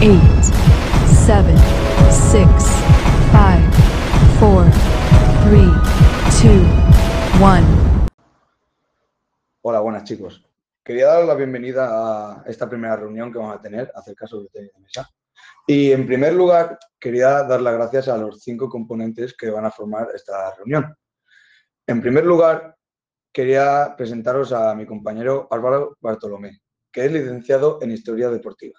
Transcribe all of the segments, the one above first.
eight, seven, six, five, four, three, two, one. Hola, buenas chicos. Quería dar la bienvenida a esta primera reunión que vamos a tener acerca sobre tenis de mesa. Y en primer lugar, quería dar las gracias a los cinco componentes que van a formar esta reunión. En primer lugar, quería presentaros a mi compañero Álvaro Bartolomé, que es licenciado en Historia Deportiva.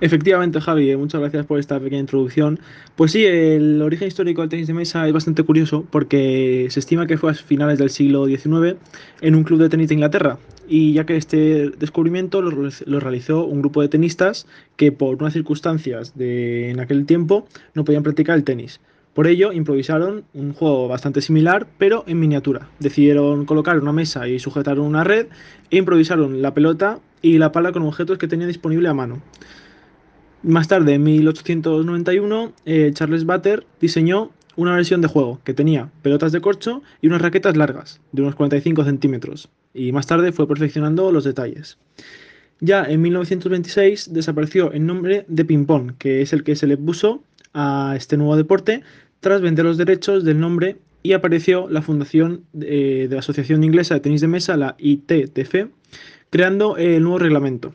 Efectivamente, Javi, eh, muchas gracias por esta pequeña introducción. Pues sí, el origen histórico del tenis de mesa es bastante curioso porque se estima que fue a finales del siglo XIX en un club de tenis de Inglaterra. Y ya que este descubrimiento lo, realizó un grupo de tenistas que por unas circunstancias de en aquel tiempo no podían practicar el tenis. Por ello, improvisaron un juego bastante similar, pero en miniatura. Decidieron colocar una mesa y sujetar una red e improvisaron la pelota y la pala con objetos que tenían disponible a mano. Más tarde, en 1891, eh, Charles Butter diseñó una versión de juego que tenía pelotas de corcho y unas raquetas largas, de unos 45 centímetros, y más tarde fue perfeccionando los detalles. Ya en 1926 desapareció el nombre de ping-pong, que es el que se le puso a este nuevo deporte tras vender los derechos del nombre y apareció la fundación de, de la Asociación Inglesa de Tenis de Mesa, la ITTF, creando el nuevo reglamento.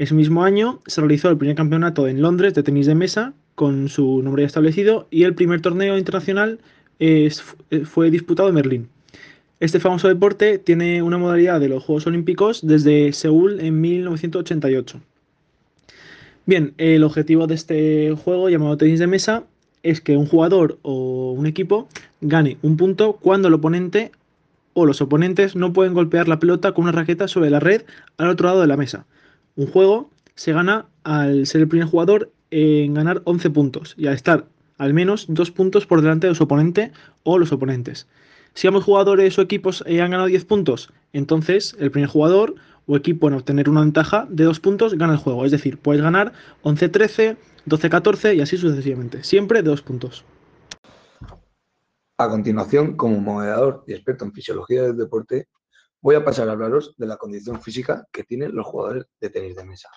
Ese mismo año se realizó el primer campeonato en Londres de tenis de mesa con su nombre ya establecido y el primer torneo internacional fue disputado en Berlín. Este famoso deporte tiene una modalidad de los Juegos Olímpicos desde Seúl en 1988. Bien, el objetivo de este juego llamado tenis de mesa es que un jugador o un equipo gane un punto cuando el oponente o los oponentes no pueden golpear la pelota con una raqueta sobre la red al otro lado de la mesa. Un juego se gana al ser el primer jugador en ganar 11 puntos y al estar al menos dos puntos por delante de su oponente o los oponentes. Si ambos jugadores o equipos eh, han ganado 10 puntos, entonces el primer jugador o equipo en obtener una ventaja de 2 puntos gana el juego. Es decir, puedes ganar 11-13, 12-14 y así sucesivamente. Siempre de 2 puntos. A continuación, como moderador y experto en fisiología del deporte, voy a pasar a hablaros de la condición física que tienen los jugadores de tenis de mesa.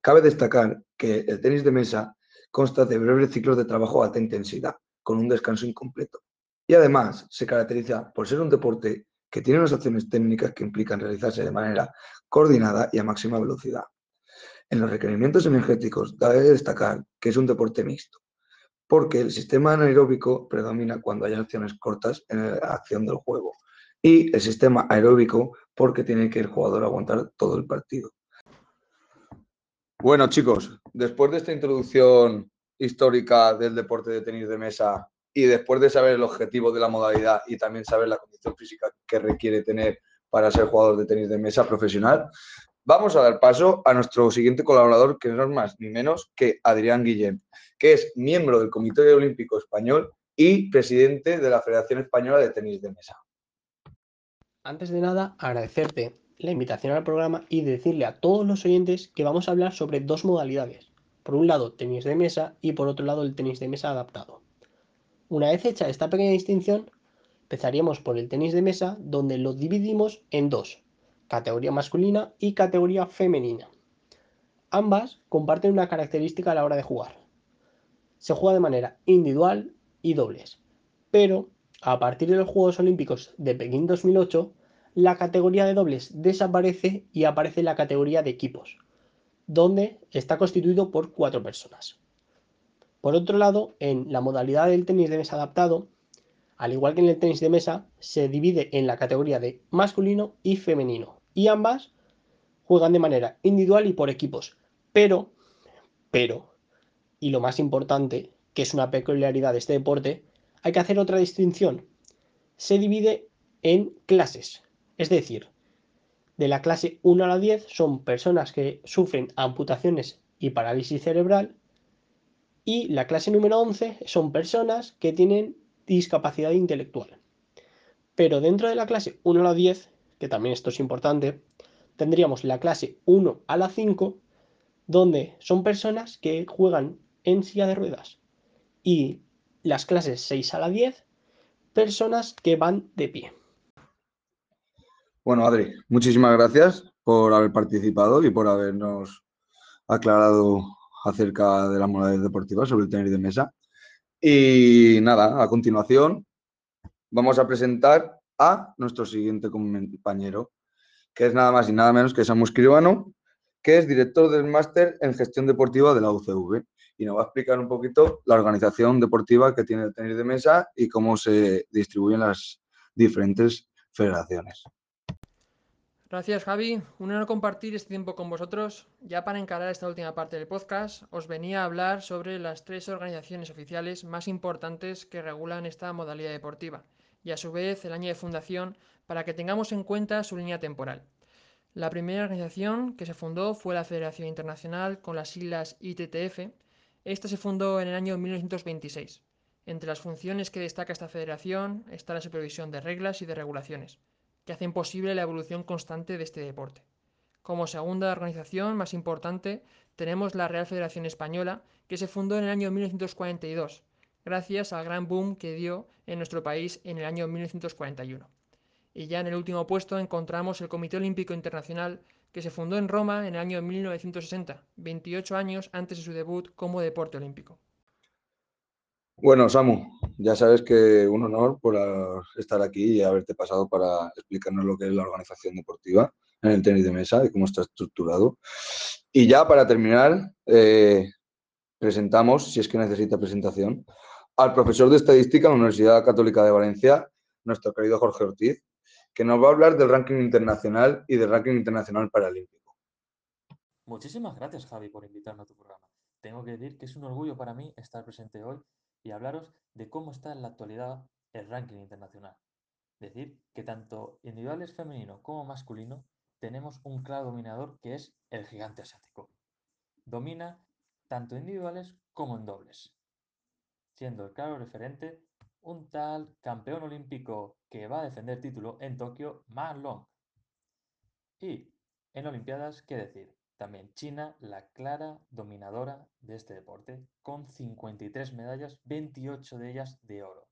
Cabe destacar que el tenis de mesa consta de breves ciclos de trabajo a alta intensidad, con un descanso incompleto. Y además se caracteriza por ser un deporte que tiene unas acciones técnicas que implican realizarse de manera coordinada y a máxima velocidad. En los requerimientos energéticos cabe destacar que es un deporte mixto, porque el sistema anaeróbico predomina cuando hay acciones cortas en la acción del juego, y el sistema aeróbico porque tiene que el jugador aguantar todo el partido. Bueno chicos, después de esta introducción histórica del deporte de tenis de mesa y después de saber el objetivo de la modalidad y también saber la condición física que requiere tener para ser jugador de tenis de mesa profesional, vamos a dar paso a nuestro siguiente colaborador, que no es más ni menos que Adrián Guillén, que es miembro del Comité Olímpico Español y presidente de la Federación Española de Tenis de Mesa. Antes de nada, agradecerte la invitación al programa y decirle a todos los oyentes que vamos a hablar sobre dos modalidades. Por un lado, tenis de mesa y por otro lado, el tenis de mesa adaptado. Una vez hecha esta pequeña distinción, empezaríamos por el tenis de mesa, donde lo dividimos en dos, categoría masculina y categoría femenina. Ambas comparten una característica a la hora de jugar. Se juega de manera individual y dobles, pero a partir de los Juegos Olímpicos de Pekín 2008, la categoría de dobles desaparece y aparece la categoría de equipos, donde está constituido por cuatro personas. Por otro lado, en la modalidad del tenis de mesa adaptado, al igual que en el tenis de mesa, se divide en la categoría de masculino y femenino, y ambas juegan de manera individual y por equipos. Pero, pero, y lo más importante, que es una peculiaridad de este deporte, hay que hacer otra distinción. Se divide en clases, es decir, de la clase 1 a la 10 son personas que sufren amputaciones y parálisis cerebral y la clase número 11 son personas que tienen discapacidad intelectual. Pero dentro de la clase 1 a la 10, que también esto es importante, tendríamos la clase 1 a la 5, donde son personas que juegan en silla de ruedas. Y las clases 6 a la 10, personas que van de pie. Bueno, Adri, muchísimas gracias por haber participado y por habernos aclarado acerca de las modalidades deportivas sobre el tenis de mesa. Y nada, a continuación vamos a presentar a nuestro siguiente compañero, que es nada más y nada menos que Samu Escribano, que es director del máster en gestión deportiva de la UCV y nos va a explicar un poquito la organización deportiva que tiene el tenis de mesa y cómo se distribuyen las diferentes federaciones. Gracias Javi, un honor compartir este tiempo con vosotros. Ya para encarar esta última parte del podcast, os venía a hablar sobre las tres organizaciones oficiales más importantes que regulan esta modalidad deportiva y a su vez el año de fundación para que tengamos en cuenta su línea temporal. La primera organización que se fundó fue la Federación Internacional con las siglas ITTF. Esta se fundó en el año 1926. Entre las funciones que destaca esta federación está la supervisión de reglas y de regulaciones que hacen posible la evolución constante de este deporte. Como segunda organización más importante tenemos la Real Federación Española, que se fundó en el año 1942, gracias al gran boom que dio en nuestro país en el año 1941. Y ya en el último puesto encontramos el Comité Olímpico Internacional, que se fundó en Roma en el año 1960, 28 años antes de su debut como deporte olímpico. Bueno, Samu, ya sabes que un honor por estar aquí y haberte pasado para explicarnos lo que es la organización deportiva en el tenis de mesa y cómo está estructurado. Y ya para terminar, eh, presentamos, si es que necesita presentación, al profesor de estadística en la Universidad Católica de Valencia, nuestro querido Jorge Ortiz, que nos va a hablar del ranking internacional y del ranking internacional paralímpico. Muchísimas gracias, Javi, por invitarme a tu programa. Tengo que decir que es un orgullo para mí estar presente hoy y hablaros de cómo está en la actualidad el ranking internacional. Decir que tanto individuales femenino como masculino tenemos un claro dominador que es el gigante asiático. Domina tanto individuales como en dobles, siendo el claro referente un tal campeón olímpico que va a defender título en Tokio, Ma Long. Y en Olimpiadas, ¿qué decir? También China, la clara dominadora de este deporte, con 53 medallas, 28 de ellas de oro.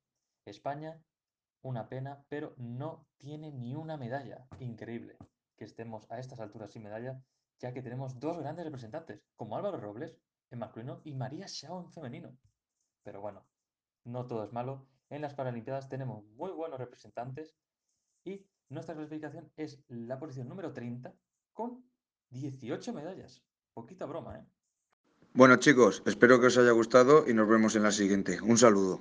España, una pena, pero no tiene ni una medalla. Increíble que estemos a estas alturas sin medalla, ya que tenemos dos grandes representantes, como Álvaro Robles en masculino y María Xiao en femenino. Pero bueno, no todo es malo. En las Paralimpiadas tenemos muy buenos representantes y nuestra clasificación es la posición número 30 con 18 medallas. Poquita broma, ¿eh? Bueno chicos, espero que os haya gustado y nos vemos en la siguiente. Un saludo.